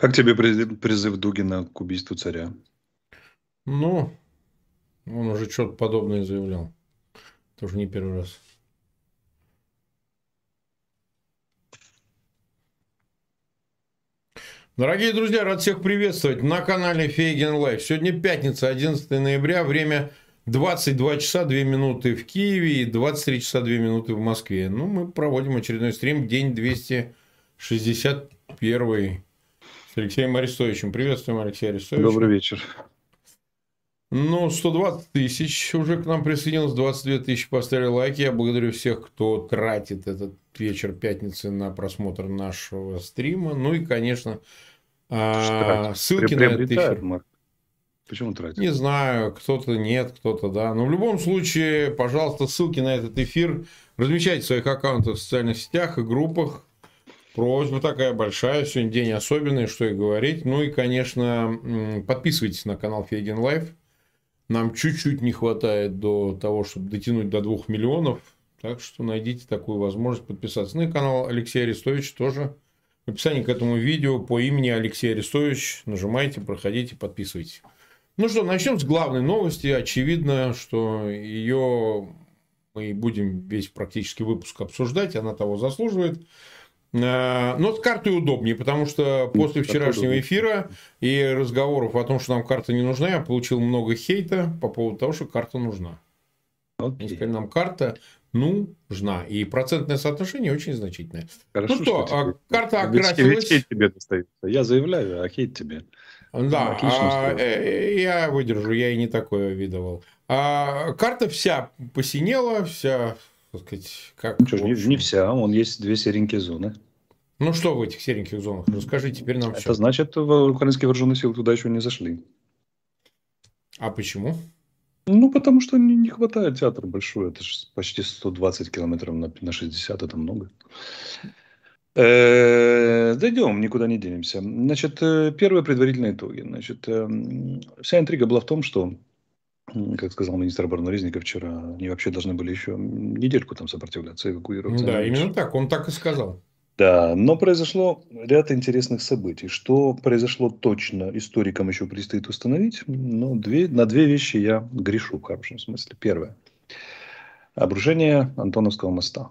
Как тебе призыв, Дугина к убийству царя? Ну, он уже что-то подобное заявлял. Тоже не первый раз. Дорогие друзья, рад всех приветствовать на канале Фейгин Live. Сегодня пятница, 11 ноября, время 22 часа 2 минуты в Киеве и 23 часа 2 минуты в Москве. Ну, мы проводим очередной стрим, день 261 с Алексеем Арестовичем. Приветствуем, Алексей Арестович. Добрый вечер. Ну, 120 тысяч уже к нам присоединилось, 22 тысячи поставили лайки. Я благодарю всех, кто тратит этот вечер пятницы на просмотр нашего стрима. Ну и, конечно, а, ссылки на этот эфир. Марк. Почему тратит? Не знаю, кто-то нет, кто-то да. Но в любом случае, пожалуйста, ссылки на этот эфир размещайте в своих аккаунтах в социальных сетях и группах. Просьба такая большая, сегодня день особенный, что и говорить. Ну и, конечно, подписывайтесь на канал Фейгин Live. Нам чуть-чуть не хватает до того, чтобы дотянуть до 2 миллионов. Так что найдите такую возможность подписаться. Ну и канал Алексея Арестовича тоже. В описании к этому видео по имени Алексей Арестович нажимайте, проходите, подписывайтесь. Ну что, начнем с главной новости. Очевидно, что ее мы будем весь практически выпуск обсуждать, она того заслуживает. Э, но с картой удобнее, потому что после вчерашнего эфира и разговоров о том, что нам карта не нужна, я получил много хейта по поводу того, что карта нужна. Они сказали, нам карта нужна. И процентное соотношение очень значительное. Хорошо, ну что, что тебе... карта окрасилась... Хейт тебе достается. Я заявляю, а хейт тебе. Да, а, э, я выдержу, я и не такое видывал. А, карта вся посинела, вся так сказать, как... Ну, что, не, не вся, он есть две серенькие зоны. Ну, что в этих сереньких зонах? Расскажи теперь нам Это все. значит, украинские вооруженные силы туда еще не зашли. А почему? Ну, потому что не, не хватает театра большой. Это же почти 120 километров на, на 60, это много. Э, дойдем, никуда не денемся. Значит, э, первые предварительные итоги. Значит, э, вся интрига была в том, что как сказал министр обороны Резников вчера, они вообще должны были еще недельку там сопротивляться, эвакуироваться. Да, именно так, он так и сказал. Да, но произошло ряд интересных событий. Что произошло точно, историкам еще предстоит установить. Но две, на две вещи я грешу в хорошем смысле. Первое. Обрушение Антоновского моста.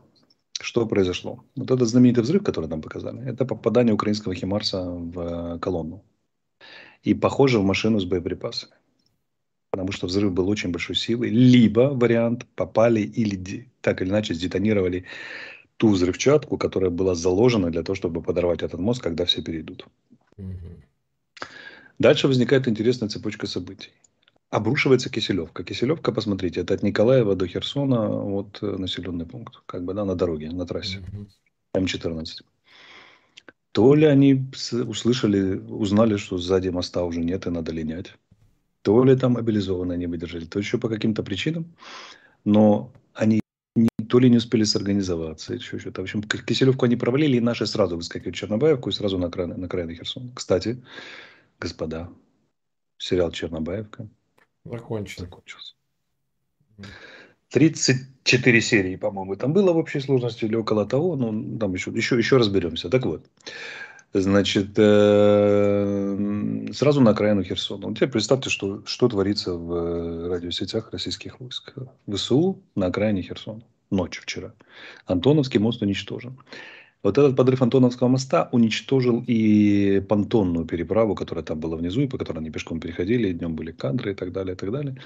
Что произошло? Вот этот знаменитый взрыв, который нам показали, это попадание украинского Химарса в колонну. И похоже в машину с боеприпасами потому что взрыв был очень большой силы, либо вариант попали или так или иначе сдетонировали ту взрывчатку, которая была заложена для того, чтобы подорвать этот мост, когда все перейдут. Угу. Дальше возникает интересная цепочка событий. Обрушивается Киселевка. Киселевка, посмотрите, это от Николаева до Херсона, вот э, населенный пункт, как бы, да, на дороге, на трассе. Угу. М14. То ли они услышали, узнали, что сзади моста уже нет и надо линять то ли там мобилизованные не выдержали, то еще по каким-то причинам, но они не, то ли не успели сорганизоваться, еще что-то. В общем, Киселевку они провалили, и наши сразу выскакивают в Чернобаевку и сразу на край, на край Херсона. Кстати, господа, сериал Чернобаевка закончился. закончился. 34 серии, по-моему, там было в общей сложности или около того, но там еще, еще, еще разберемся. Так вот, Значит, э, сразу на окраину Херсона. Вот теперь представьте, что, что творится в э, радиосетях российских войск. ВСУ на окраине Херсона. Ночью вчера. Антоновский мост уничтожен. Вот этот подрыв Антоновского моста уничтожил и понтонную переправу, которая там была внизу, и по которой они пешком переходили, и днем были кадры и так далее, и так далее.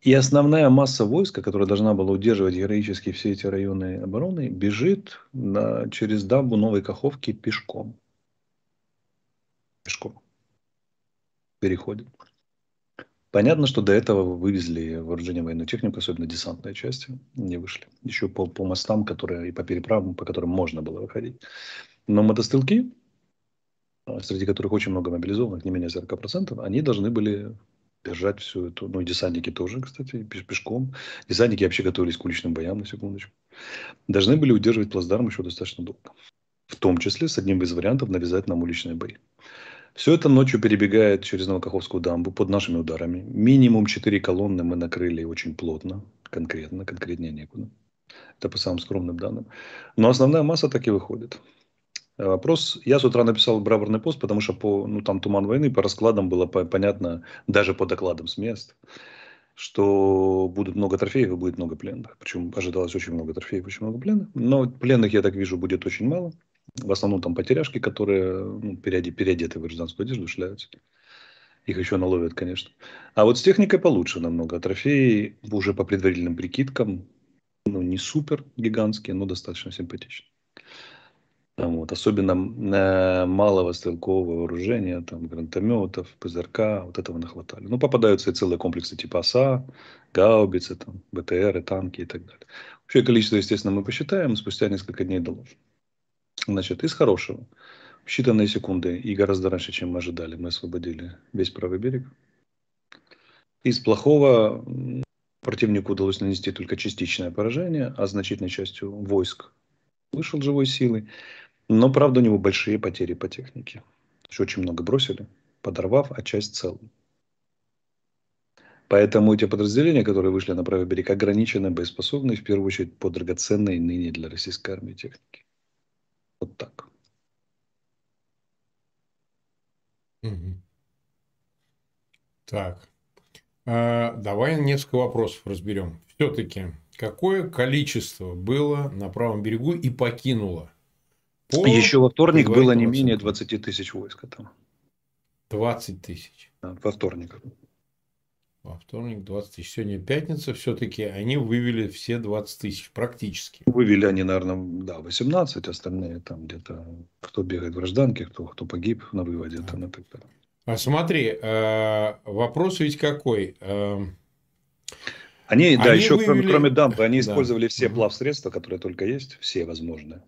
И основная масса войска, которая должна была удерживать героически все эти районы обороны, бежит на, через дамбу Новой Каховки пешком пешком переходит. Понятно, что до этого вывезли вооружение военную технику, особенно десантные части, не вышли. Еще по, по мостам, которые, и по переправам, по которым можно было выходить. Но мотострелки, а, среди которых очень много мобилизованных, не менее 40%, они должны были держать всю эту, ну и десантники тоже, кстати, пешком. Десантники вообще готовились к уличным боям, на секундочку. Должны были удерживать плацдарм еще достаточно долго. В том числе с одним из вариантов навязать нам уличные бои. Все это ночью перебегает через Новокаховскую дамбу под нашими ударами. Минимум четыре колонны мы накрыли очень плотно, конкретно, конкретнее некуда. Это по самым скромным данным. Но основная масса так и выходит. Вопрос, я с утра написал браворный пост, потому что по, ну, там туман войны, по раскладам было понятно, даже по докладам с мест, что будут много трофеев и будет много пленных. Причем ожидалось очень много трофеев, очень много пленных. Но пленных, я так вижу, будет очень мало. В основном там потеряшки, которые ну, переодеты в гражданскую одежду, шляются. Их еще наловят, конечно. А вот с техникой получше намного. Трофеи уже по предварительным прикидкам, ну, не супер гигантские, но достаточно симпатичные. Вот. Особенно э, малого стрелкового вооружения, там, гранатометов, ПЗРК, вот этого нахватали. Ну, попадаются и целые комплексы типа ОСА, гаубицы, там, БТРы, танки и так далее. Общее количество, естественно, мы посчитаем, спустя несколько дней доложим. Значит, из хорошего. В считанные секунды и гораздо раньше, чем мы ожидали, мы освободили весь правый берег. Из плохого противнику удалось нанести только частичное поражение, а значительной частью войск вышел живой силой. Но, правда, у него большие потери по технике. Очень много бросили, подорвав, а часть целым. Поэтому эти подразделения, которые вышли на правый берег, ограничены боеспособны, в первую очередь, по драгоценной ныне для российской армии технике. Вот так. Так. А, давай несколько вопросов разберем. Все-таки, какое количество было на правом берегу и покинуло? По Еще во вторник было не менее 20 тысяч войск там. 20 тысяч. Да, во вторник. Во вторник 20 тысяч. Сегодня пятница. Все-таки они вывели все 20 тысяч практически. Вывели они, наверное, да, 18. Остальные там где-то, кто бегает в гражданке, кто, кто погиб на выводе. Да. Там, и так далее. А смотри, э, вопрос ведь какой? Они, они, да, еще вывели... кроме, кроме дамбы, они использовали да. все плавсредства, которые только есть, все возможные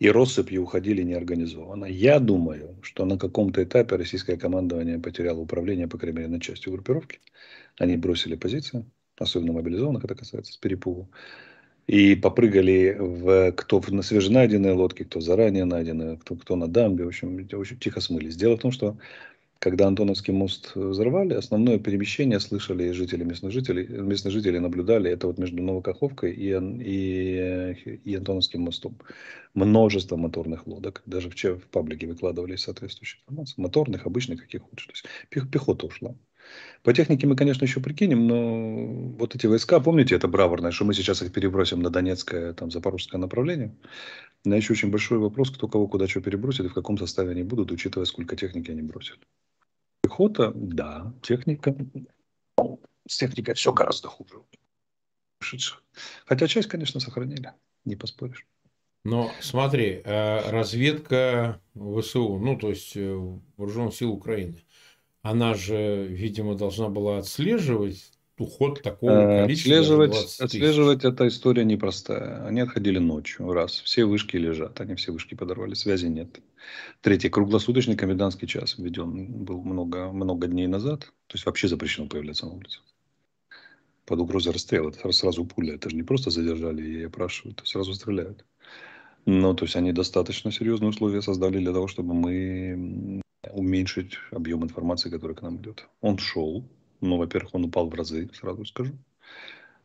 и россыпью уходили неорганизованно. Я думаю, что на каком-то этапе российское командование потеряло управление, по крайней мере, на части группировки. Они бросили позиции, особенно мобилизованных это касается, с перепугу. И попрыгали в, кто на свеженайденные лодки, кто заранее найденные, кто, кто на дамбе. В общем, очень тихо смылись. Дело в том, что когда Антоновский мост взорвали, основное перемещение слышали жители местных жителей, местные жители наблюдали это вот между Новокаховкой и, и, и Антоновским мостом. Множество моторных лодок, даже в, в паблике выкладывали соответствующие информации, моторных, обычных, каких хочешь. То есть пехота ушла. По технике мы, конечно, еще прикинем, но вот эти войска, помните, это браворное, что мы сейчас их перебросим на Донецкое, там, Запорожское направление. На еще очень большой вопрос, кто кого куда что перебросит и в каком составе они будут, учитывая, сколько техники они бросят. Пехота, да, техника. С техникой все гораздо хуже. Хотя часть, конечно, сохранили, не поспоришь. Но смотри, э, разведка ВСУ, ну то есть э, вооруженных сил Украины, она же, видимо, должна была отслеживать уход такого э, количества. Отслеживать, отслеживать эта история непростая. Они отходили ночью, раз. Все вышки лежат, они все вышки подорвали, связи нет. Третий, круглосуточный комендантский час введен был много, много дней назад. То есть вообще запрещено появляться на улице. Под угрозой расстрела. Это сразу пуля. Это же не просто задержали и опрашивают, сразу стреляют. Ну, то есть они достаточно серьезные условия создали для того, чтобы мы уменьшить объем информации, который к нам идет. Он шел, ну, во-первых, он упал в разы, сразу скажу.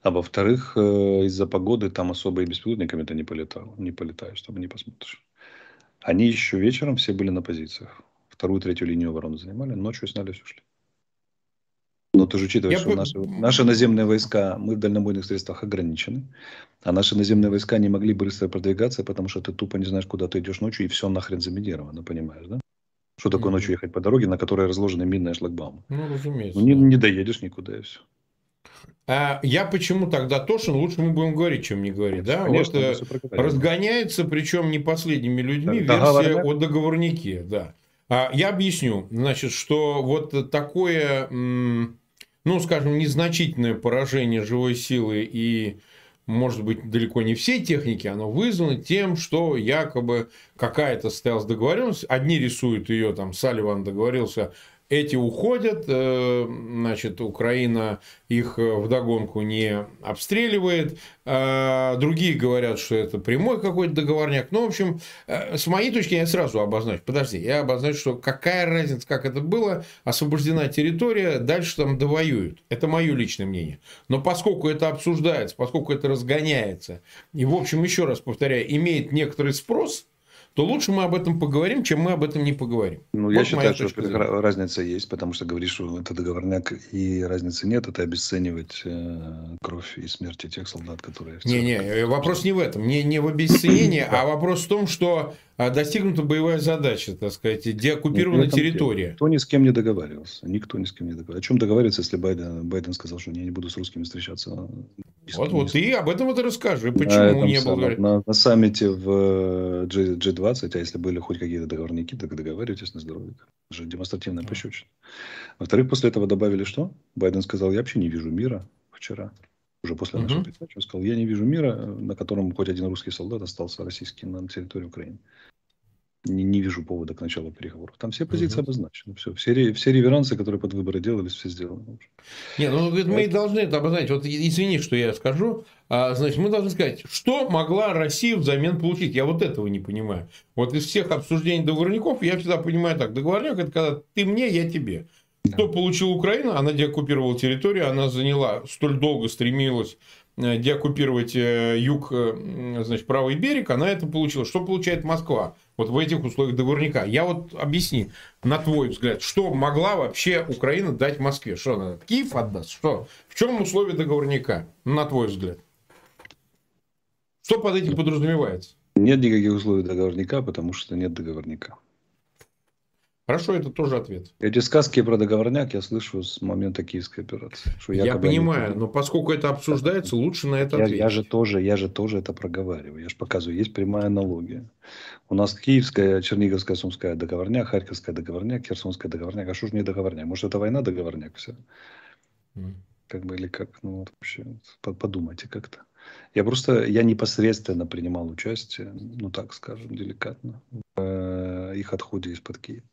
А во-вторых, э, из-за погоды там особо и беспилотниками-то не полетал, не полетаешь, там не посмотришь. Они еще вечером все были на позициях. Вторую, третью линию обороны занимали, ночью снялись, ушли. Но ты же учитываешь, что наши, наши наземные войска, мы в дальнобойных средствах ограничены, а наши наземные войска не могли быстро продвигаться, потому что ты тупо не знаешь, куда ты идешь ночью, и все нахрен заминировано, понимаешь, да? Что такое ночью ехать по дороге, на которой разложены минные шлагбаумы? Ну, разумеется. Ну, не, не доедешь никуда и все. А я почему тогда Тошин? Лучше мы будем говорить, чем не говорить. Да? Конечно, вот, э, разгоняется, причем не последними людьми, да, версия договорняк. о договорнике. Да. А, я объясню. Значит, что вот такое, ну, скажем, незначительное поражение живой силы и может быть, далеко не всей техники, оно вызвано тем, что якобы какая-то состоялась договоренность. Одни рисуют ее, там, Салливан договорился эти уходят, э, значит, Украина их э, вдогонку не обстреливает, а другие говорят, что это прямой какой-то договорняк. Ну, в общем, э, с моей точки я сразу обозначу, подожди, я обозначу, что какая разница, как это было, освобождена территория, дальше там довоюют. Это мое личное мнение. Но поскольку это обсуждается, поскольку это разгоняется, и, в общем, еще раз повторяю, имеет некоторый спрос – то лучше мы об этом поговорим, чем мы об этом не поговорим. Ну, вот я считаю, что разница есть, потому что говоришь, что это договорняк, и разницы нет, это обесценивать э, кровь и смерть тех солдат, которые... Не-не, вопрос не в этом, не, не в обесценении, а вопрос в том, что достигнута боевая задача, так сказать, деоккупирована территория. Никто ни с кем не договаривался. Никто ни с кем не договаривался. О чем договариваться, если Байден, Байден сказал, что я не буду с русскими встречаться? Вот, вот, ты об этом это расскажи. Почему на не было? На, на саммите в G, G20, а если были хоть какие-то договорники, так договаривайтесь на здоровье. Это же демонстративная да. пощечина. Во-вторых, после этого добавили что? Байден сказал, я вообще не вижу мира вчера уже после нашего угу. передачи, сказал, я не вижу мира, на котором хоть один русский солдат остался российский на территории Украины. Не, не вижу повода к началу переговоров. Там все позиции угу. обозначены. Все, все, все реверансы, которые под выборы делались, все сделаны. Не, ну говорит, мы должны это обозначить. Вот извини, что я скажу. А, значит, мы должны сказать, что могла Россия взамен получить. Я вот этого не понимаю. Вот из всех обсуждений договорников я всегда понимаю так. Договорник это когда ты мне, я тебе. Что получила Украина? Она деоккупировала территорию, она заняла, столь долго стремилась э, деоккупировать э, юг, э, значит, правый берег, она это получила. Что получает Москва вот в этих условиях договорника? Я вот объясни, на твой взгляд, что могла вообще Украина дать Москве? Что она, Киев отдаст? Что? В чем условия договорника, на твой взгляд? Что под этим подразумевается? Нет никаких условий договорника, потому что нет договорника. Хорошо, это тоже ответ. Эти сказки про договорняк я слышу с момента киевской операции. Что я понимаю, они... но поскольку это обсуждается, лучше на это я, ответить. Я же, тоже, я же тоже это проговариваю. Я же показываю, есть прямая аналогия. У нас киевская, черниговская, сумская договорняк, харьковская договорняк, херсонская договорняк. А что же не договорняк? Может, это война договорняк все? Mm. Как бы или как? Ну, вот вообще, подумайте как-то. Я просто, я непосредственно принимал участие, ну так скажем, деликатно, в э, их отходе из-под Киева.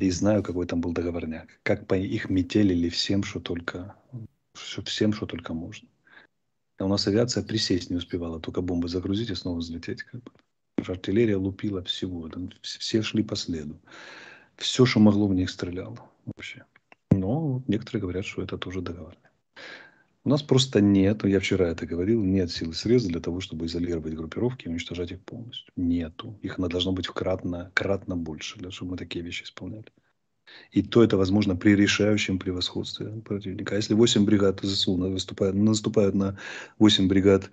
И знаю, какой там был договорняк. Как по их метелили всем, что только, всем, что только можно. А у нас авиация присесть не успевала, только бомбы загрузить и снова взлететь. Как бы. Артиллерия лупила всего. Там все шли по следу. Все, что могло в них стреляло вообще. Но некоторые говорят, что это тоже договорняк. У нас просто нет, я вчера это говорил, нет сил и средств для того, чтобы изолировать группировки и уничтожать их полностью. Нету. Их должно быть кратно, кратно больше, для того, чтобы мы такие вещи исполняли. И то это возможно при решающем превосходстве противника. А если 8 бригад ЗСУ выступают, наступают на 8 бригад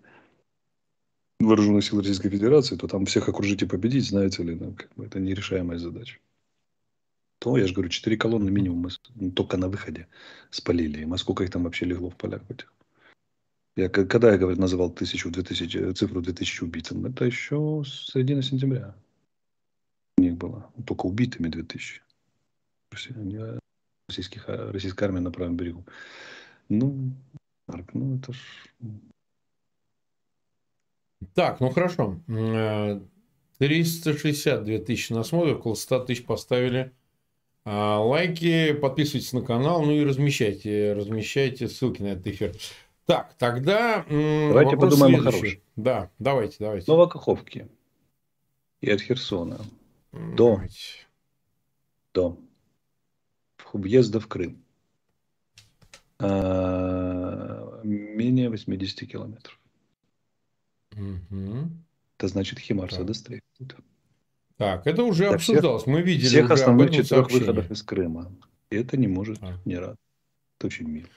вооруженных сил Российской Федерации, то там всех окружить и победить, знаете ли, ну, как бы это нерешаемая задача то, я же говорю, четыре колонны минимум мы ну, только на выходе спалили. И сколько их там вообще легло в полях этих. Я, когда я говорю, называл тысячу, две тысячи, цифру 2000 убитым, это еще с середины сентября у них было. Только убитыми 2000. Российских, а, российская армия на правом берегу. Ну, Марк, ну это ж... Так, ну хорошо. 362 э, тысячи на смотре, около 100 тысяч поставили лайки, подписывайтесь на канал, ну и размещайте, размещайте ссылки на этот эфир. Так, тогда давайте подумаем следующий. о хорошем. Да, давайте, давайте. Новокаховки и от Херсона до, давайте. до въезда в Крым а, менее 80 километров. Угу. Это значит Химарса да. Так, это уже да, обсуждалось. Всех, Мы видели всех основных четырех выходов из Крыма. И это не может а. не рад. Это очень мило.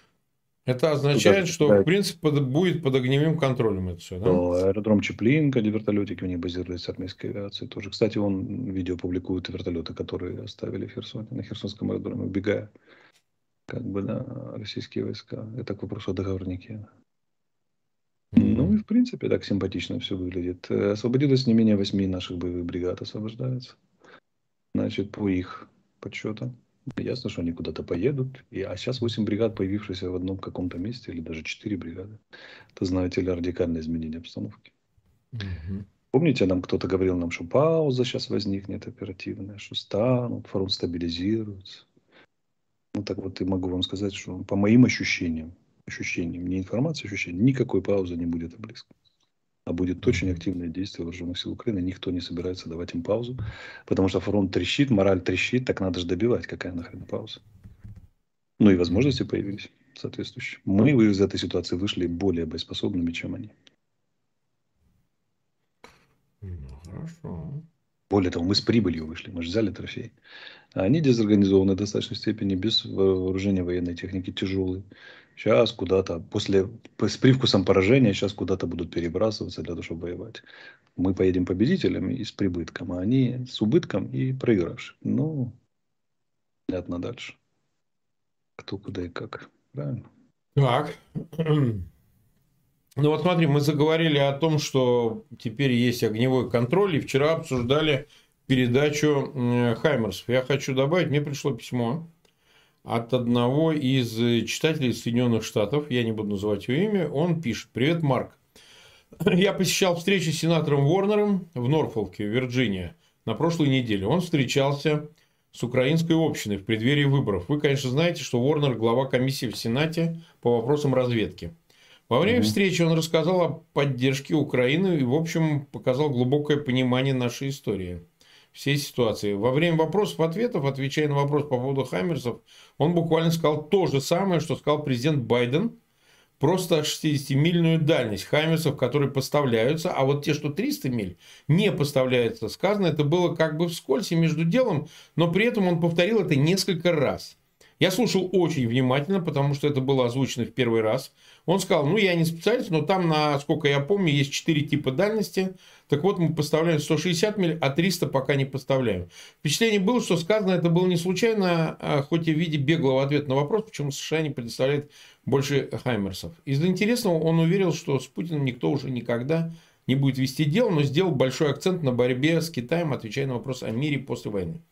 Это означает, Туда, что, да, в принципе, под, будет под огневым контролем это все, да? да аэродром Чеплинка, где вертолетики у них базируются армейской авиации тоже. Кстати, он видео публикует вертолеты, которые оставили в Херсоне, на Херсонском аэродроме, убегая, как бы, на российские войска. Это к вопросу о договорнике. Ну и в принципе так симпатично все выглядит. Э, освободилось не менее восьми наших боевых бригад освобождается. Значит, по их подсчетам. Ясно, что они куда-то поедут. И, а сейчас 8 бригад, появившихся в одном каком-то месте, или даже 4 бригады. Это, знаете ли, радикальное изменение обстановки. Угу. Помните, нам кто-то говорил нам, что пауза сейчас возникнет оперативная, что станут, фронт стабилизируется. Ну так вот и могу вам сказать, что по моим ощущениям, ощущениям, не информация, ощущениям, никакой паузы не будет близко. А будет очень активное действие вооруженных сил Украины. Никто не собирается давать им паузу, потому что фронт трещит, мораль трещит, так надо же добивать. Какая нахрен пауза? Ну и возможности появились соответствующие. Мы из этой ситуации вышли более боеспособными, чем они. Ну, Хорошо. Более того, мы с прибылью вышли, мы же взяли трофей. А они дезорганизованы в достаточной степени, без вооружения военной техники, тяжелые. Сейчас куда-то, после, с привкусом поражения, сейчас куда-то будут перебрасываться для того, чтобы воевать. Мы поедем победителями и с прибытком, а они с убытком и проигравшим. Ну, понятно дальше. Кто, куда и как. Правильно? Так. Ну вот смотри, мы заговорили о том, что теперь есть огневой контроль, и вчера обсуждали передачу Хаймерсов. Я хочу добавить, мне пришло письмо от одного из читателей Соединенных Штатов, я не буду называть его имя, он пишет, привет, Марк. Я посещал встречу с сенатором Ворнером в Норфолке, Вирджиния, на прошлой неделе. Он встречался с украинской общиной в преддверии выборов. Вы, конечно, знаете, что Ворнер – глава комиссии в Сенате по вопросам разведки. Во время угу. встречи он рассказал о поддержке Украины и, в общем, показал глубокое понимание нашей истории, всей ситуации. Во время вопросов-ответов, отвечая на вопрос по поводу Хаммерсов, он буквально сказал то же самое, что сказал президент Байден, просто 60-мильную дальность Хаймерсов, которые поставляются, а вот те, что 300 миль, не поставляются. Сказано, это было как бы вскользь и между делом, но при этом он повторил это несколько раз – я слушал очень внимательно, потому что это было озвучено в первый раз. Он сказал, ну, я не специалист, но там, насколько я помню, есть 4 типа дальности. Так вот, мы поставляем 160 миль, а 300 пока не поставляем. Впечатление было, что сказано это было не случайно, а хоть и в виде беглого ответа на вопрос, почему США не предоставляет больше Хаймерсов. Из интересного он уверил, что с Путиным никто уже никогда не будет вести дело, но сделал большой акцент на борьбе с Китаем, отвечая на вопрос о мире после войны.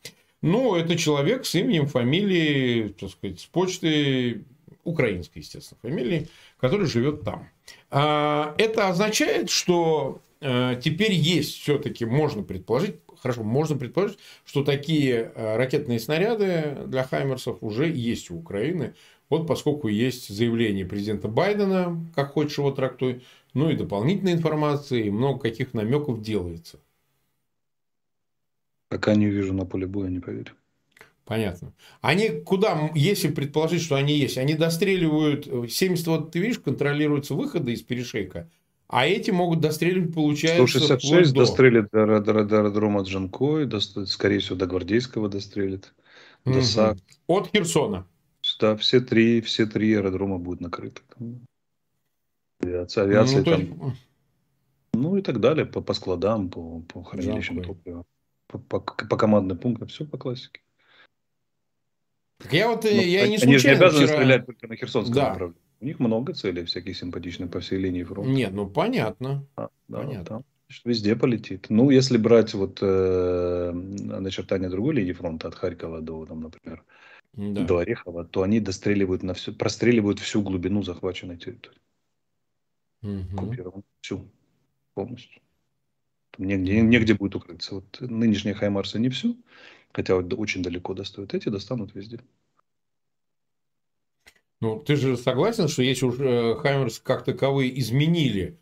Ну, это человек с именем, фамилией, так сказать, с почты украинской, естественно, фамилии, который живет там. А, это означает, что теперь есть все-таки, можно предположить, хорошо, можно предположить, что такие э, ракетные снаряды для Хаймерсов уже есть у Украины. Вот поскольку есть заявление президента Байдена, как хочешь его трактуй, ну и дополнительная информация, и много каких намеков делается. Пока не увижу на поле боя, не поверю. Понятно. Они куда, если предположить, что они есть, они достреливают, 70, вот ты видишь, контролируются выходы из перешейка, а эти могут достреливать, получается, 166 до... дострелит до, до, до аэродрома Джанкой, до, скорее всего, до Гвардейского дострелит. До угу. САК. От Херсона. Да, все три, все три аэродрома будут накрыты. Авиация, авиация ну, там... Есть... Ну и так далее, по, по складам, по, по хранилищам топлива по, по, по командным пунктам, все по классике. Я вот, э, Но я не Они же не обязаны вчера... стрелять только на Херсонском да. направлении. У них много целей всяких симпатичных по всей линии фронта. Нет, ну понятно. А, да, понятно. Там, везде полетит. Ну, если брать вот э, начертание другой линии фронта от Харькова до, там, например, да. до Орехова, то они достреливают на всю, простреливают всю глубину захваченной территории. Угу. Всю. Полностью. Негде, негде будет укрыться. Вот нынешние Хаймарсы не всю, хотя вот очень далеко достают. Эти достанут везде. Ну, ты же согласен, что если уже э, Хаймерс как таковые изменили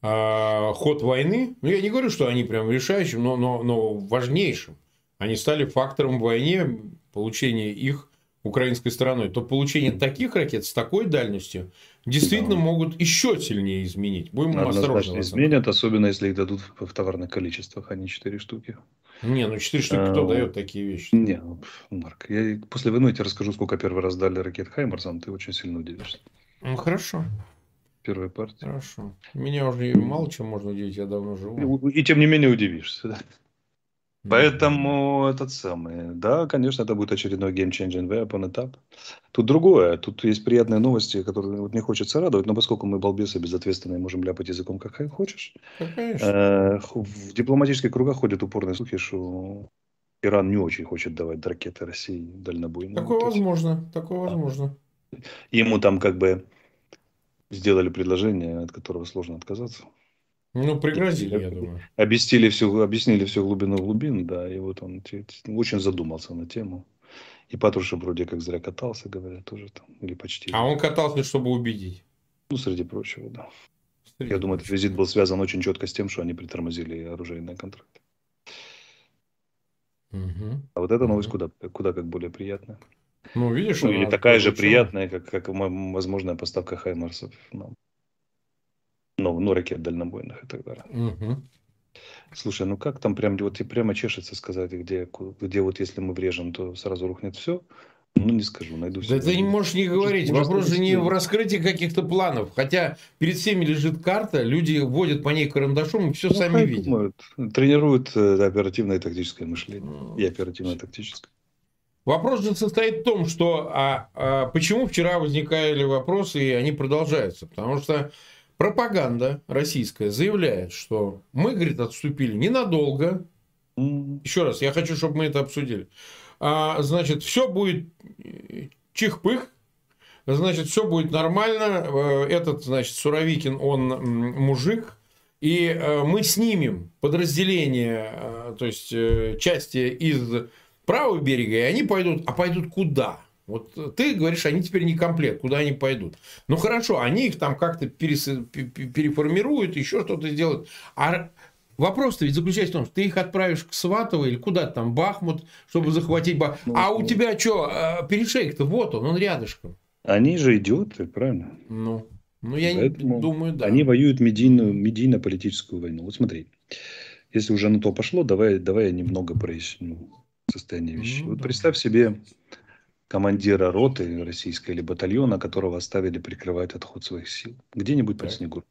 э, ход войны, ну, я не говорю, что они прям решающим, но, но, но важнейшим. Они стали фактором в войне, получения их украинской стороной, то получение таких ракет с такой дальностью действительно да. могут еще сильнее изменить. Будем осторожны. изменят, особенно если их дадут в товарных количествах, а не 4 штуки. Не, ну 4 штуки кто а, дает такие вещи? Не, ну, Марк, я после войны тебе расскажу, сколько первый раз дали ракет Хаймарсам, ты очень сильно удивишься. Ну, хорошо. Первая партия. Хорошо. Меня уже мало чем можно удивить, я давно живу. И, и тем не менее удивишься. Поэтому этот самый, да, конечно, это будет очередной game changing weapon этап. Тут другое, тут есть приятные новости, которые вот не хочется радовать, но поскольку мы балбесы безответственные, можем ляпать языком как хочешь. Э, в дипломатических кругах ходят упорные слухи, что Иран не очень хочет давать ракеты России дальнобойные. Такое возможно, такое возможно. Ему там как бы сделали предложение, от которого сложно отказаться. Ну, пригрозили, я думаю. Объяснили всю, объяснили всю глубину глубин, да, и вот он очень задумался на тему. И Патрушев вроде как зря катался, говорят, тоже там, или почти. А он катался, чтобы убедить? Ну, среди прочего, да. Среди Я думаю, этот визит был связан очень четко с тем, что они притормозили оружейные контракты. Угу. А вот эта новость угу. куда, куда как более приятная. Ну, видишь, ну, или такая же приятная, как, как возможная поставка Хаймарсов нам ну, ну, ракет дальнобойных и так далее. Угу. Слушай, ну как там прям, вот и прямо чешется сказать, где, где вот если мы врежем, то сразу рухнет все. Ну, не скажу, найду Да ты не можешь не говорить. Может, Вопрос же не в раскрытии каких-то планов. Хотя перед всеми лежит карта, люди вводят по ней карандашом и все Ну, сами видят. думают. Тренируют э, оперативное и тактическое мышление. Ну, И оперативное тактическое. Вопрос же состоит в том, что а, а почему вчера возникали вопросы, и они продолжаются. Потому что пропаганда российская заявляет, что мы, говорит, отступили ненадолго. Еще раз, я хочу, чтобы мы это обсудили. А, значит, все будет э, чих-пых, значит, все будет нормально. Э, Этот, значит, Суровикин, он мужик, и э, мы снимем подразделение, то есть части из правого берега, и они пойдут, а пойдут куда? Вот ты говоришь, они теперь не комплект, куда они пойдут? Ну хорошо, они их там как-то перес- пе- пе- переформируют, еще что-то сделают. А вопрос-то ведь заключается в том, что ты их отправишь к Сватово или куда-то там, Бахмут, чтобы захватить Бахмут. Ну, А у ну. тебя что, перешейк-то вот он, он рядышком. Они же идиоты, правильно? Ну, ну я не Поэтому думаю, да. Они воюют медийную, медийно-политическую войну. Вот смотри, если уже на то пошло, давай, давай я немного проясню состояние вещей. Ну, вот да. представь себе командира роты российской или батальона, которого оставили прикрывать отход своих сил. Где-нибудь под снегу.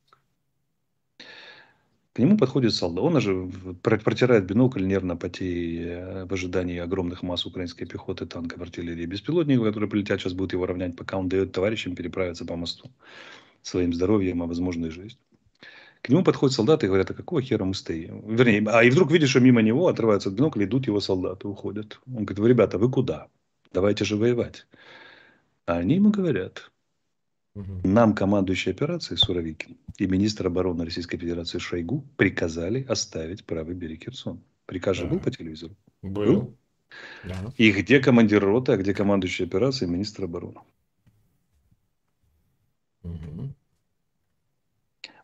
К нему подходит солдат. Он же протирает бинокль, нервно потея в ожидании огромных масс украинской пехоты, танков, артиллерии, беспилотников, которые прилетят, сейчас будут его равнять, пока он дает товарищам переправиться по мосту своим здоровьем, а возможно и жизнь. К нему подходят солдаты и говорят, а какого хера мы стоим? Вернее, а и вдруг видишь, что мимо него отрываются от бинокля, идут его солдаты, уходят. Он говорит, вы, ребята, вы куда? Давайте же воевать. А они ему говорят, нам командующий операцией Суровикин и министр обороны Российской Федерации Шойгу приказали оставить правый берег Херсона. Приказ же Да. был по телевизору. Был. Да. И где командир роты, а где командующий операцией министр обороны? Мгм.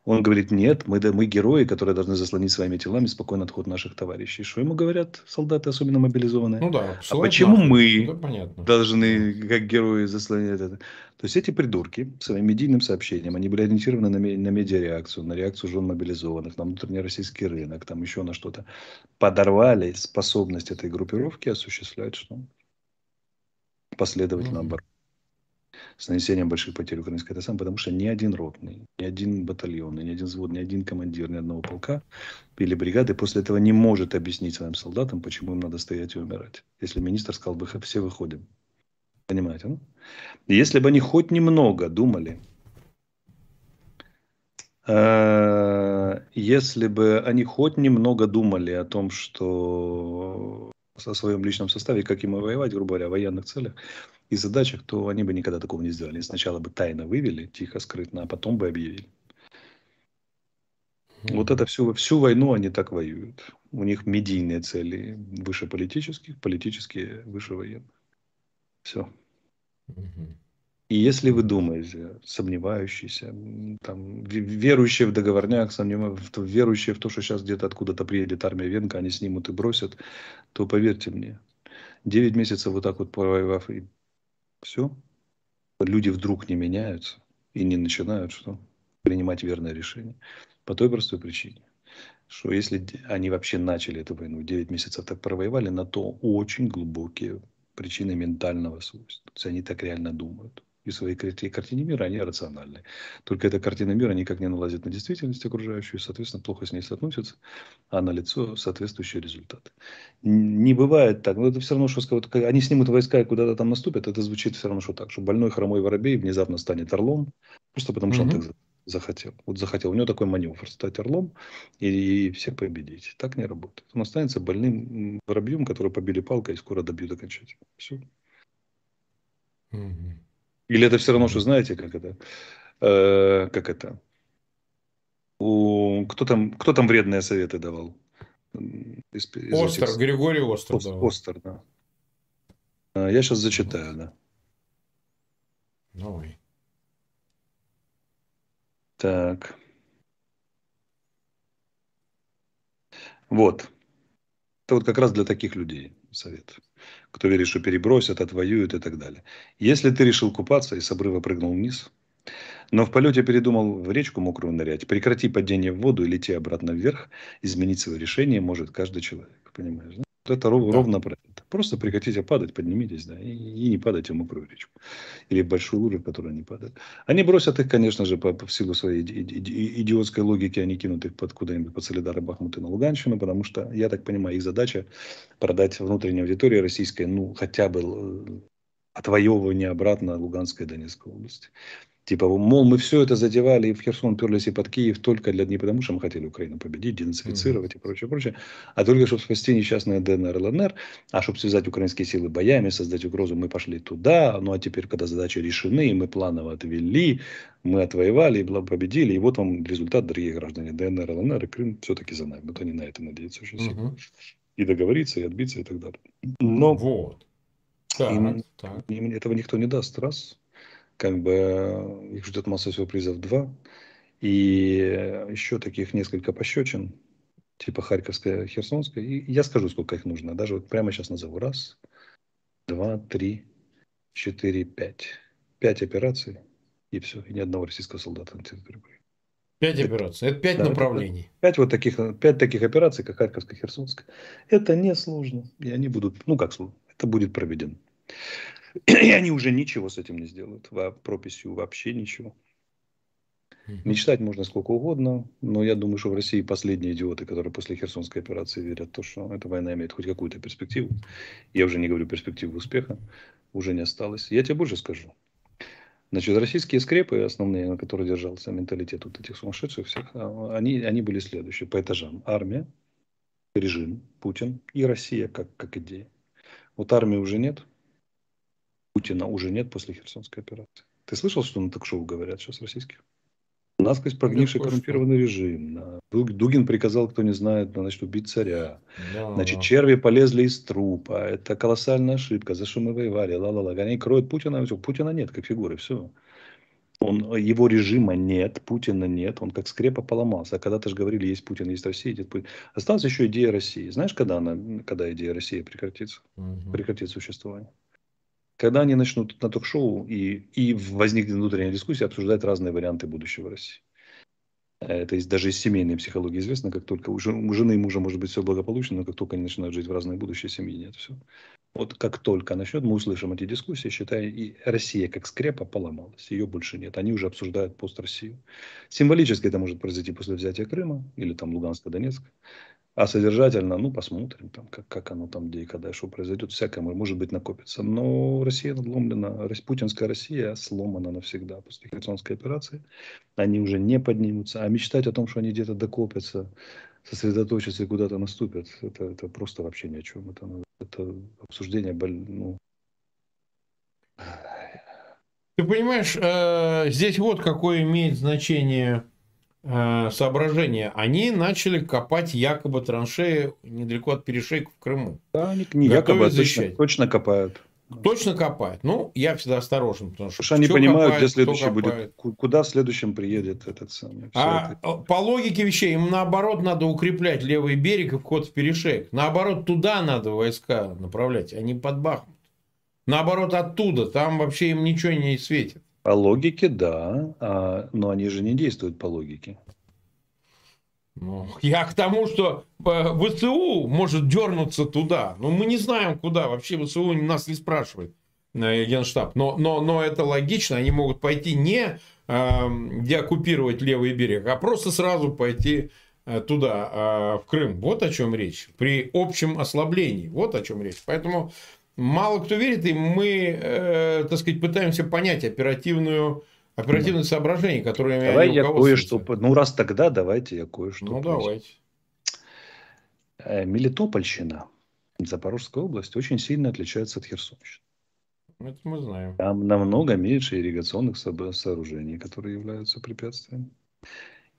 Он говорит, нет, мы, да- мы герои, которые должны заслонить своими телами спокойно отход наших товарищей. Что ему говорят солдаты, особенно мобилизованные? Ну да. а посылать почему мы Да, понятно. должны, как герои, заслонять это? То есть эти придурки своим медийным сообщением, они были ориентированы на, на медиареакцию, на реакцию жен мобилизованных, на внутренний российский рынок, там еще на что-то. Подорвали способность этой группировки осуществлять что? Последовательно Мгм. С нанесением больших потерь украинской это сам, потому что ни один ротный, ни один батальон, ни один взвод, ни один командир ни одного полка или бригады после этого не может объяснить своим солдатам, почему им надо стоять и умирать. Если министр сказал бы, «Ха, все выходим. Понимаете, ну? Если бы они хоть немного думали, э, если бы они хоть немного думали о том, что о своем личном составе, как и воевать, грубо говоря, в военных целях, и задачах, то они бы никогда такого не сделали. Сначала бы тайно вывели, тихо, скрытно, а потом бы объявили. Вот это всю, всю войну они так воюют. У них медийные цели выше политических, политические выше военных. Все. И если вы думаете, сомневающиеся, м, там, ве- верующие в договорняк, сомнева- в то- верующие в то, что сейчас где-то откуда-то приедет армия Венка, они снимут и бросят, то поверьте мне, 9 месяцев вот так вот провоевав, и все, люди вдруг не меняются и не начинают что? принимать верное решение. По той простой причине, что если они вообще начали эту войну, 9 месяцев так провоевали, на то очень глубокие причины ментального свойства. То есть они так реально думают. И своей карти- картине мира они рациональны. Только эта картина мира никак не налазит на действительность окружающую, и, соответственно, плохо с ней соотносится, а на лицо соответствующие результаты. Н- Не бывает так. Но это все равно, что сказать, они снимут войска и куда-то там наступят, это звучит все равно, что так, что больной хромой воробей внезапно станет орлом, просто потому что он Мгм. так за- захотел. Вот захотел. У него такой маневр стать орлом и, и всех победить. Так не работает. Он останется больным воробьем, который побили палкой и скоро добьют окончательно. Все. Мгм. Или это все равно, что знаете, как это? Э, как это? У, кто, там, кто там вредные советы давал? Из- из Остер, этих- Григорий Остер. Ост- давал. Остер, да. А, Я сейчас зачитаю, да. Давай. Так. Вот. Это вот как раз для таких людей совет. Кто верит, что перебросят, отвоюют и так далее. Если ты решил купаться и с обрыва прыгнул вниз, Но в полете передумал в речку мокрую нырять. Прекрати падение в воду и лети обратно вверх. Изменить свое решение может каждый человек. Понимаешь? Да? Это ров, да. ровно это. Просто прекратите падать, поднимитесь, да, и, и не падайте в мокрую речку. Или в большую лужу, в которую они падают. Они бросят их, конечно же, по, по силу своей идиотской логики, они кинут их под куда-нибудь под Солидар Бахмут на Луганщину, потому что, я так понимаю, их задача продать внутренней аудитории российской, ну, хотя бы э, отвоевывание обратно Луганской и Донецкой области. Типа, мол, мы все это задевали и в Херсон перлись и под Киев только для не потому, что мы хотели Украину победить, денацифицировать mm-hmm. и прочее, прочее, а только чтобы спасти несчастные ДНР, ЛНР, а чтобы связать украинские силы боями, создать угрозу, мы пошли туда, ну а теперь, когда задачи решены, мы планово отвели, мы отвоевали и победили, и вот вам результат, дорогие граждане, ДНР, ЛНР и Крым все-таки за нами. Вот они на это надеются очень сильно. Mm-hmm. И договориться, и отбиться, и так далее. Но вот. так, им, так. им этого никто не даст, раз как бы э, их ждет масса сюрпризов два. И еще таких несколько пощечин, типа Харьковская, Херсонская. И я скажу, сколько их нужно. Даже вот прямо сейчас назову. Раз, два, три, четыре, пять. Пять операций, и все. И ни одного российского солдата на территории Украины. Пять операций. Это пять да, направлений. Это, пять вот таких, пять таких операций, как Харьковская, Херсонская. Это не сложно. И они будут, ну как сложно, это будет проведено. И они уже ничего с этим не сделают. Во прописью вообще ничего. Мечтать можно сколько угодно, но я думаю, что в России последние идиоты, которые после Херсонской операции верят в то, что эта война имеет хоть какую-то перспективу. Я уже не говорю перспективу успеха, уже не осталось. Я тебе больше скажу. Значит, российские скрепы, основные, на которых держался менталитет вот этих сумасшедших всех, а, они, они были следующие по этажам. Армия, режим, Путин и Россия как, как идея. Вот армии уже нет, Путина уже нет после Херсонской операции. Ты слышал, что на ток-шоу говорят сейчас российских? У нас, сказать, прогнивший коррумпированный режим. Дугин приказал, кто не знает, значит, убить царя. Да, значит, да. черви полезли из трупа. Это колоссальная ошибка. За что мы воевали? Ла-ла-ла. Они кроют Путина. Все. Путина нет, как фигуры. Все. Он, его режима нет, Путина нет, он как скрепа поломался. А когда-то же говорили, есть Путин, есть Россия, есть Путин. Осталась еще идея России. Знаешь, когда, она, когда идея России прекратится? Угу. Прекратит существование когда они начнут на ток-шоу и, и возникнет внутренняя дискуссия, обсуждать разные варианты будущего России. Это есть, даже из семейной психологии известно, как только у жены и мужа может быть все благополучно, но как только они начинают жить в разные будущее семьи, нет все. Вот как только начнет, мы услышим эти дискуссии, считай, и Россия как скрепа поломалась, ее больше нет. Они уже обсуждают пост Россию. Символически это может произойти после взятия Крыма или там Луганска, Донецка. А содержательно, ну, посмотрим, там, как, как оно там, где и когда, что произойдет. Всякое, может быть, накопится. Но Россия надломлена, путинская Россия сломана навсегда после Херсонской операции. Они уже не поднимутся. А мечтать о том, что они где-то докопятся, сосредоточатся и куда-то наступят, это, это просто вообще ни о чем. Это, это обсуждение, ну, ты понимаешь, э, здесь вот какое имеет значение Э, соображения, они начали копать якобы траншеи недалеко от перешейка в Крыму. Да, они не якобы, а точно, точно копают. Точно копают. Ну, я всегда осторожен, потому что, потому что они понимают, копает, где следующий будет, куда в следующем приедет этот самый. А это. по логике вещей им наоборот надо укреплять левый берег и вход в перешейк. Наоборот, туда надо войска направлять, а не под Бахмут. Наоборот, оттуда. Там вообще им ничего не светит. По логике, да, а, но они же не действуют по логике. Ну, я к тому, что э, ВСУ может дернуться туда. Но мы не знаем, куда. Вообще ВСУ нас не спрашивает э, Генштаб. Но, но, но это логично. Они могут пойти не э, деоккупировать левый берег, а просто сразу пойти э, туда, в Крым. Вот о чем речь. При общем ослаблении. Вот о чем речь. Поэтому мало кто верит, и мы, э, так сказать, пытаемся понять оперативную оперативное соображение, которое Давай я кое-что, ну раз тогда, давайте я кое-что. Ну давайте. Э, Мелитопольщина, Запорожская область, очень сильно отличается от Херсонщины. Это мы знаем. Там намного меньше ирригационных сооружений, которые являются препятствием.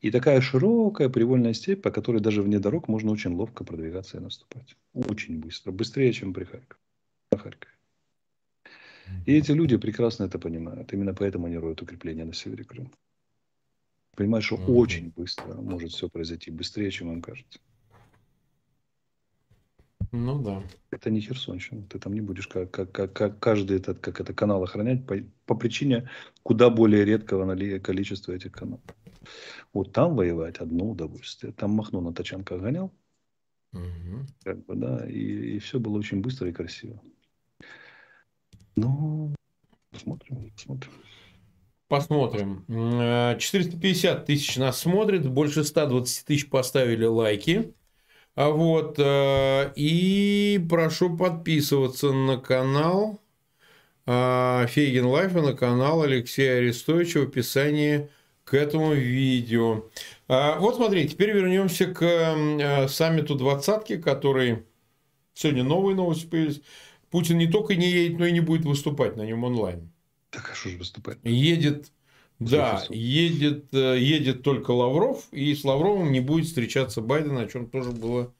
И такая широкая привольная степь, по которой даже вне дорог можно очень ловко продвигаться и наступать. Очень быстро. Быстрее, чем при Харькове на Харькове. И эти люди прекрасно это понимают. Именно поэтому они роют укрепления на севере Крыма. Понимают, что mm-hmm. очень быстро может все произойти, быстрее, чем им кажется. Ну да. Это не Херсонщина. Ты там не будешь как, как, как, как каждый этот как это канал охранять по, по причине куда более редкого количества этих каналов. Вот там воевать одно удовольствие. Там Махно на тачанках гонял. Угу. Как бы, да, и, и все было очень быстро и красиво. Ну, посмотрим, посмотрим. Посмотрим. 450 тысяч нас смотрит, больше 120 тысяч поставили лайки. А вот, э, и прошу подписываться на канал э, Фейгин Live и на канал Алексея Арестовича в описании к этому видео. А, вот смотрите, теперь вернемся к э, саммиту двадцатки, который сегодня новые новости появились. Путин не только не едет, но и не будет выступать на нем онлайн. Так а что же выступать? Едет да, едет, э, едет только Лавров, и с Лавровым не будет встречаться Байден, о чем тоже было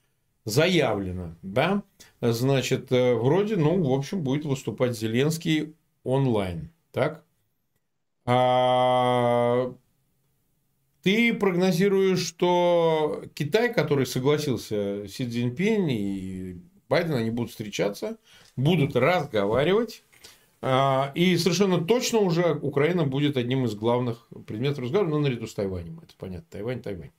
заявлено. Да? Значит, э, вроде, ну, в общем, будет выступать Зеленский онлайн. Так? А ты прогнозируешь, что Китай, который согласился Си Цзиньпинь и Байден, они будут встречаться, будут разговаривать, а, и совершенно точно уже Украина будет одним из главных предметов разговора, ну, наряду с Тайванем. Это понятно. Тайвань, Тайвань.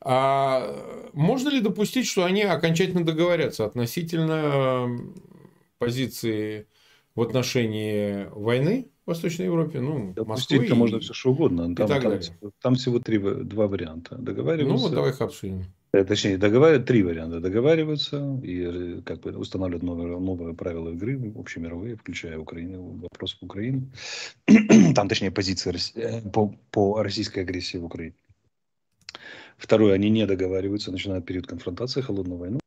А можно ли допустить, что они окончательно договорятся относительно позиции в отношении войны в Восточной Европе, ну, Допустить-то можно все что угодно. Там, там, там всего три, два варианта. Договариваться. Ну, вот давай их обсудим. Э, точнее, договаривают три варианта. Договариваются и э, как бы устанавливают новые, новые правила игры, общемировые, включая Украину, вопрос в Украине. Там, точнее, позиция э, по, по российской агрессии в Украине. Второе, они не договариваются, начинают период конфронтации, холодную войну.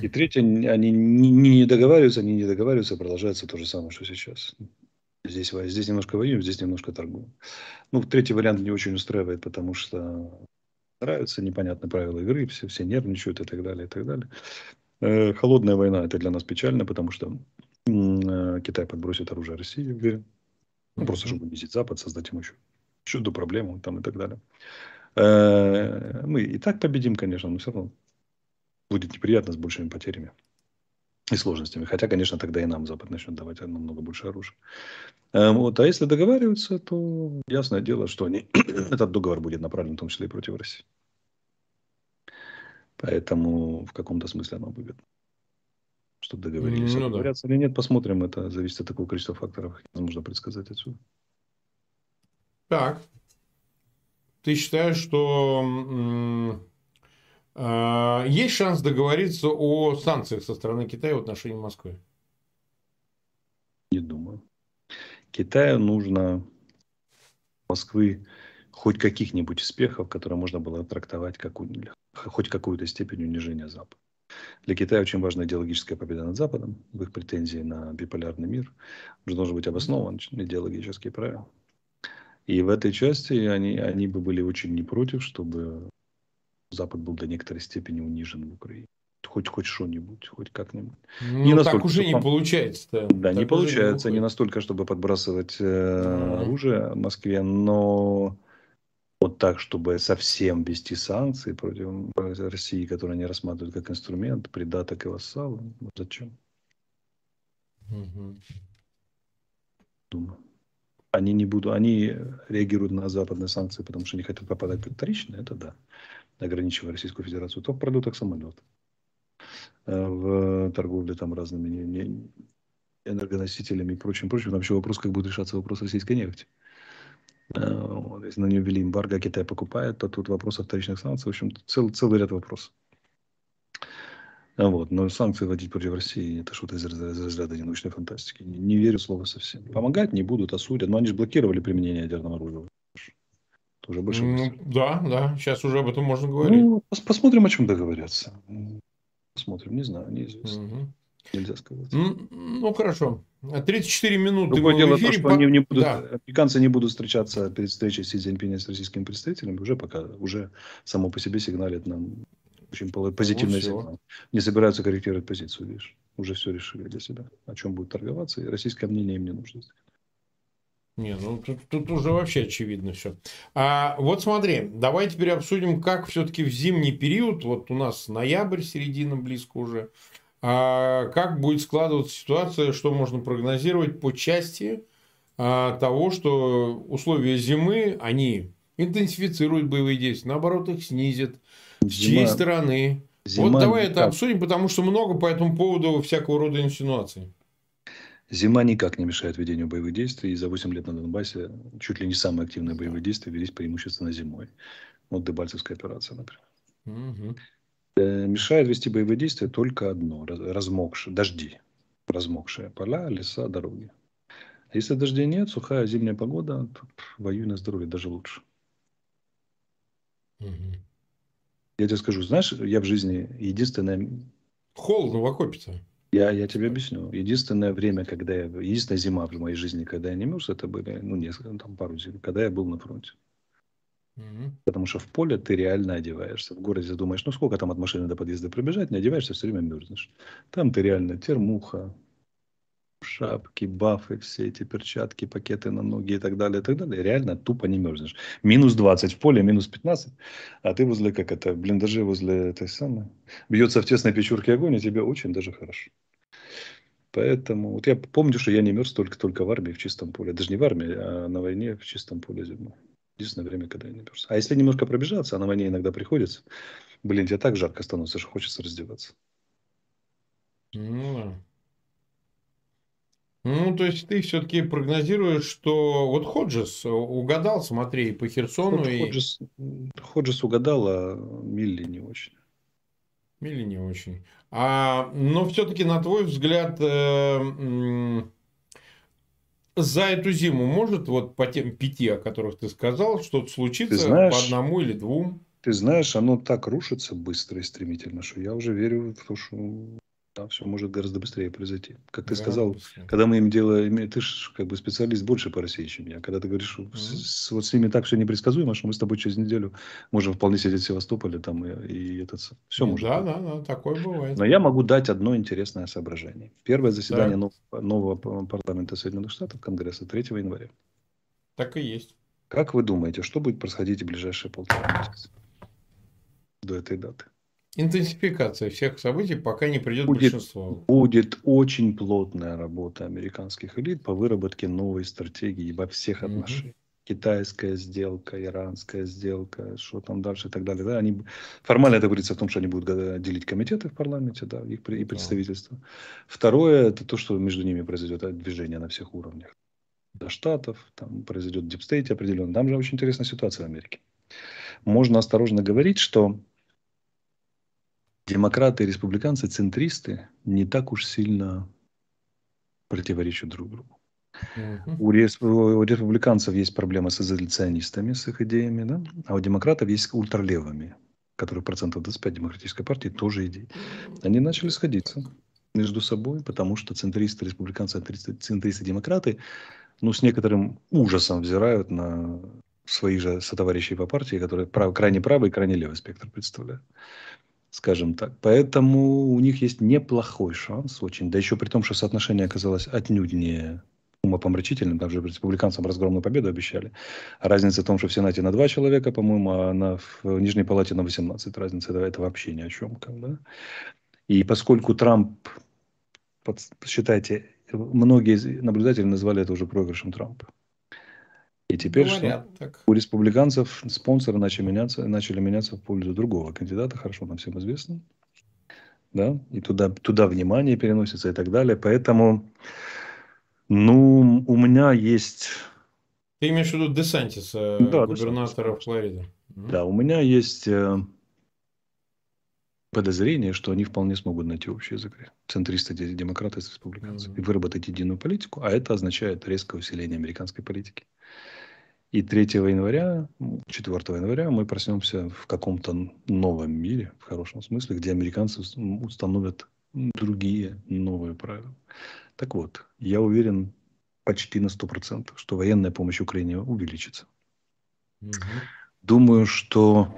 И третье, они не, не договариваются, они не договариваются, продолжается то же самое, что сейчас. Здесь, здесь немножко воюем, здесь немножко торгуем. Ну, третий вариант не очень устраивает, потому что нравятся непонятные правила игры, все, все нервничают и так далее, и так далее. Э, холодная война – это для нас печально, потому что э, Китай подбросит оружие России, уверен. Ну, просто чтобы унизить Запад, создать ему еще, еще до проблему там и так далее. Э, мы и так победим, конечно, но все равно будет неприятно с большими потерями и сложностями. Хотя, конечно, тогда и нам Запад начнет давать намного больше оружия. Вот. А если договариваются, то ясное дело, что они, этот договор будет направлен в том числе и против России. Поэтому в каком-то смысле оно выгодно. Чтобы договорились. Ну, договорятся да. или нет, посмотрим. Это зависит от такого количества факторов. Возможно предсказать отсюда. Так. Ты считаешь, что есть шанс договориться о санкциях со стороны Китая в отношении Москвы? Не думаю. Китаю нужно Москвы хоть каких-нибудь успехов, которые можно было трактовать как хоть какую-то степень унижения Запада. Для Китая очень важна идеологическая победа над Западом в их претензии на биполярный мир. Он должен быть обоснован идеологически правильно. И в этой части они, они бы были очень не против, чтобы Запад был до некоторой степени унижен в Украине. Хоть хоть что-нибудь, хоть как-нибудь. Ну, не настолько, так уже не получается. Да, так не получается. Не, не настолько, чтобы подбрасывать э, mm-hmm. оружие в Москве, но вот так, чтобы совсем ввести санкции против России, которые они рассматривают как инструмент, придаток и вассал, зачем? Угу. Думаю они не будут, они реагируют на западные санкции, потому что не хотят попадать под вторичные, это да, ограничивая Российскую Федерацию, только пролетах самолет э, в торговле там разными не, не, энергоносителями и прочим, прочим. Там еще вопрос, как будет решаться вопрос российской нефти. Э, вот, если на нее ввели эмбарго, а Китай покупает, то тут вопрос о вторичных санкций. В общем, цел, целый ряд вопросов. А вот. Но санкции вводить против России это что-то из разряда ненаучной фантастики. Не, не верю слово совсем. Помогать не будут, осудят. Но они же блокировали применение ядерного оружия. Тоже большой ну, Да, да. Сейчас уже об этом можно говорить. Ну, посмотрим, о чем договорятся. Посмотрим, не знаю, неизвестно. Угу. Нельзя сказать. Ну, ну хорошо. 34 минуты Другое дело эфире. то, что они не будут, да. американцы не будут встречаться перед встречей Си Цзиньпиня с российскими представителями, уже пока, уже само по себе сигналит нам очень позитивный ну, сигнал. Не собираются корректировать позицию, видишь. Уже все решили для себя. О чем будет торговаться. И российское мнение им не нужно. Не, ну тут, тут уже вообще очевидно все. А вот смотри, давай теперь обсудим, как все-таки в зимний период, вот у нас ноябрь, середина близко уже, А как будет складываться ситуация, что можно прогнозировать по части а, того, что условия зимы, они интенсифицируют боевые действия, наоборот, их снизят. Зима, С чьей стороны? Зима вот давай это обсудим, потому что много по этому поводу всякого рода инсинуаций. Зима никак не мешает ведению боевых действий. И за 8 лет на Донбассе чуть ли не самые активные боевые действия велись преимущественно зимой. Вот Дебальцевская операция, например. Угу. Мешает вести боевые действия только одно. Размокшие, дожди. Размокшие поля, леса, дороги. Если дождей нет, сухая зимняя погода, то воюй на здоровье, даже лучше. Угу. Я тебе скажу, знаешь, я в жизни единственное... Холодно в окопе-то. Я, я тебе объясню. Единственное время, когда я... Единственная зима в моей жизни, когда я не мерз, это были, ну, несколько, там, пару зим, когда я был на фронте. Угу. Потому что в поле ты реально одеваешься. В городе думаешь, ну сколько там от машины до подъезда пробежать, не одеваешься, все время мерзнешь. Там ты реально термуха, шапки, бафы, все эти перчатки, пакеты на ноги и так далее, и так далее. Реально тупо не мерзнешь. Минус 20 в поле, минус 15, а ты возле, как это, блиндажи возле этой самой. Бьется в тесной печурке огонь, и тебе очень даже хорошо. Поэтому, вот я помню, что я не мерз только, только в армии в чистом поле. Даже не в армии, а на войне в чистом поле зимой. Единственное время, когда я не мерз. А если немножко пробежаться, а на войне иногда приходится, блин, тебе так жарко становится, что хочется раздеваться. Ну да. Ну, то есть ты все-таки прогнозируешь, что вот Ходжес угадал, смотри, по Херсону. Вот и... Ходжес, Ходжес угадал, а Милли не очень. Милли не очень. А, но все-таки, на твой взгляд, э, за эту зиму может вот по тем пяти, о которых ты сказал, что-то случиться знаешь, по одному или двум? Ты знаешь, оно так рушится быстро и стремительно, что я уже верю в то, что там все может гораздо быстрее произойти. Как ты сказал, быстрее. когда мы им делаем, ты же как бы специалист больше по России, чем я. Когда ты говоришь, mm-hmm. с, вот с ними так все непредсказуемо, что мы с тобой через неделю можем вполне сидеть в Севастополе там и, и этот, все ну, может Да, быть. да, да, такое бывает. Но я могу дать одно интересное соображение. Первое заседание да. нового, нового парламента Соединенных Штатов, Конгресса, 3 января. Так и есть. Как вы думаете, что будет происходить в ближайшие полтора месяца до этой даты? Интенсификация всех событий, пока не придет будет, большинство. Будет очень плотная работа американских элит по выработке новой стратегии во всех отношениях. Угу. Китайская сделка, иранская сделка, что там дальше и так далее. Да, они, формально это говорится о том, что они будут делить комитеты в парламенте, да, их и представительства. Да. Второе, это то, что между ними произойдет движение на всех уровнях. До штатов, там произойдет deep state определенно. Там же очень интересная ситуация в Америке. Можно осторожно говорить, что демократы и республиканцы, центристы, не так уж сильно противоречат друг другу. У, респ... у республиканцев есть проблема с изоляционистами, с их идеями, да? а у демократов есть с ультралевыми, которые процентов 25 демократической партии тоже идеи. Они начали сходиться между собой, потому что центристы, республиканцы, центристы, демократы, ну, с некоторым ужасом взирают на своих же сотоварищей по партии, которые прав, крайне правый и крайне левый спектр представляют скажем так. Поэтому у них есть неплохой шанс очень. Да еще при том, что соотношение оказалось отнюдь не умопомрачительным, там же республиканцам разгромную победу обещали. А разница в том, что в Сенате на два человека, по-моему, а на, в Нижней Палате на 18. Разница это, это вообще ни о чем. Как, да? И поскольку Трамп, под, считайте, многие наблюдатели назвали это уже проигрышем Трампа. И теперь Говорят, что? Так. у республиканцев спонсоры начали меняться, начали меняться в пользу другого кандидата, хорошо нам всем известно. Да? И туда, туда внимание переносится и так далее. Поэтому, ну, у меня есть... Ты имеешь в виду Десантиса, да, губернатора Десантис. Флориды? Да, у меня есть э, подозрение, что они вполне смогут найти общий язык. Центристы, демократы с республиканцами. Mm-hmm. И выработать единую политику. А это означает резкое усиление американской политики. И 3 января, 4 января мы проснемся в каком-то новом мире, в хорошем смысле, где американцы установят другие новые правила. Так вот, я уверен почти на 100%, что военная помощь Украине увеличится. Угу. Думаю, что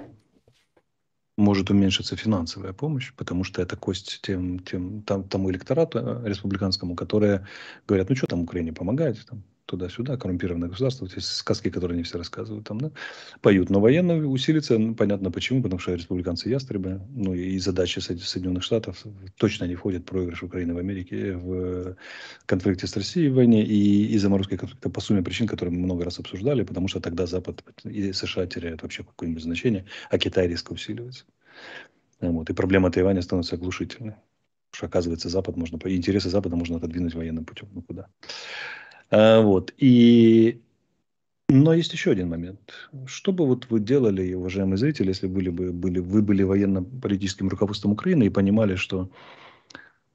может уменьшиться финансовая помощь, потому что это кость тем, тем, там, тому электорату э, республиканскому, которые говорят, ну что там Украине помогает, там, туда-сюда, коррумпированное государство, вот эти сказки, которые они все рассказывают там, да, поют. Но военно усилится, ну, понятно почему, потому что республиканцы ястребы, ну и задачи Соединенных Штатов точно не входят проигрыш Украины в Америке в конфликте с Россией в войне и, и заморозкой конфликта по сумме причин, которые мы много раз обсуждали, потому что тогда Запад и США теряют вообще какое-нибудь значение, а Китай резко усиливается. Вот. И проблема Тайваня становится оглушительной. Потому что, оказывается, Запад можно, интересы Запада можно отодвинуть военным путем. Ну, куда? А, вот. И но есть еще один момент. Что бы вот вы делали, уважаемые зрители, если были бы, были, вы были военно-политическим руководством Украины и понимали, что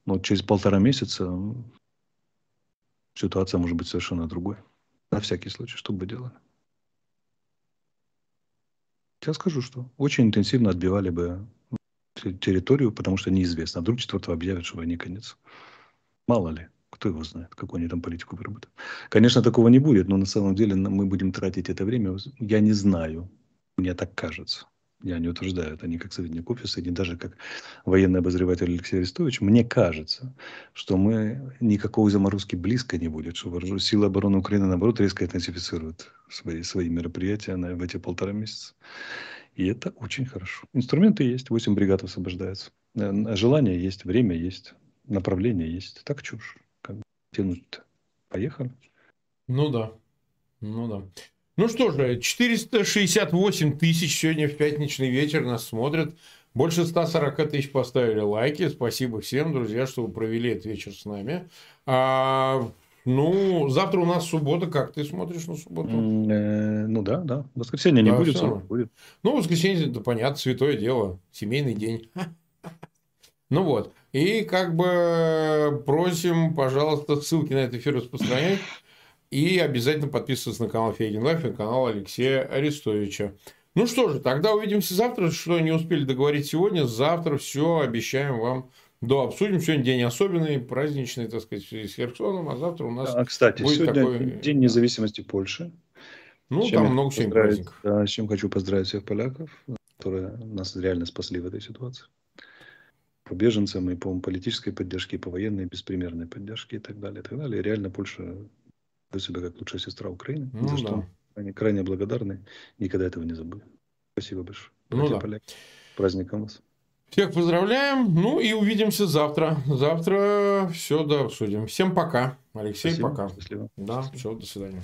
ну, через полтора месяца ситуация может быть совершенно другой? На всякий случай, что бы вы делали? Я скажу, что очень интенсивно отбивали бы территорию, потому что неизвестно. А вдруг четвертого объявят, что войне конец. Мало ли. Кто его знает, какую они там политику выработают. Конечно, такого не будет, но на самом деле мы будем тратить это время. Я не знаю. Мне так кажется. Я не утверждаю это ни как советник офиса, ни даже как военный обозреватель Алексей Арестович. Мне кажется, что мы никакой заморозки близко не будет, что силы обороны Украины, наоборот, резко интенсифицируют свои, свои мероприятия на, в эти полтора месяца. И это очень хорошо. Инструменты есть, 8 бригад освобождается. Э, желание есть, время есть, направление есть. Так чушь. Как тянуть Поехали. Ну да. Ну да. Ну что же, 468 тысяч сегодня в пятничный вечер нас смотрят. Больше 140 тысяч поставили лайки. Спасибо всем, друзья, что вы провели этот вечер с нами. А, ну, завтра у нас суббота. Как ты смотришь на субботу? Э, ну да, да. Воскресенье не будет, будет. Ну, воскресенье, это понятно, святое дело. Семейный день. Ну вот. И как бы просим, пожалуйста, ссылки на этот эфир распространять. И обязательно подписываться на канал Фейгин Live и канал Алексея Арестовича. Ну что же, тогда увидимся завтра. Что не успели договорить сегодня, завтра все обещаем вам да, обсудим. Сегодня день особенный, праздничный, так сказать, с Херсоном, а завтра у нас А, кстати, будет сегодня такой... День независимости Польши. Ну, чем там много сегодня праздников. Да, с чем хочу поздравить всех поляков, которые нас реально спасли в этой ситуации. По беженцам и по политической поддержке, и по военной беспримерной поддержке и так далее, и так далее. И реально Польша ведет себя как лучшая сестра Украины, ну, за да. что они крайне благодарны. Никогда этого не забудем. Спасибо большое. Ну, да. поляки. Праздником вас. Всех поздравляем. Ну и увидимся завтра. Завтра все да обсудим. Всем пока. Алексей, Спасибо. пока. Счастливо. Да, все, до свидания.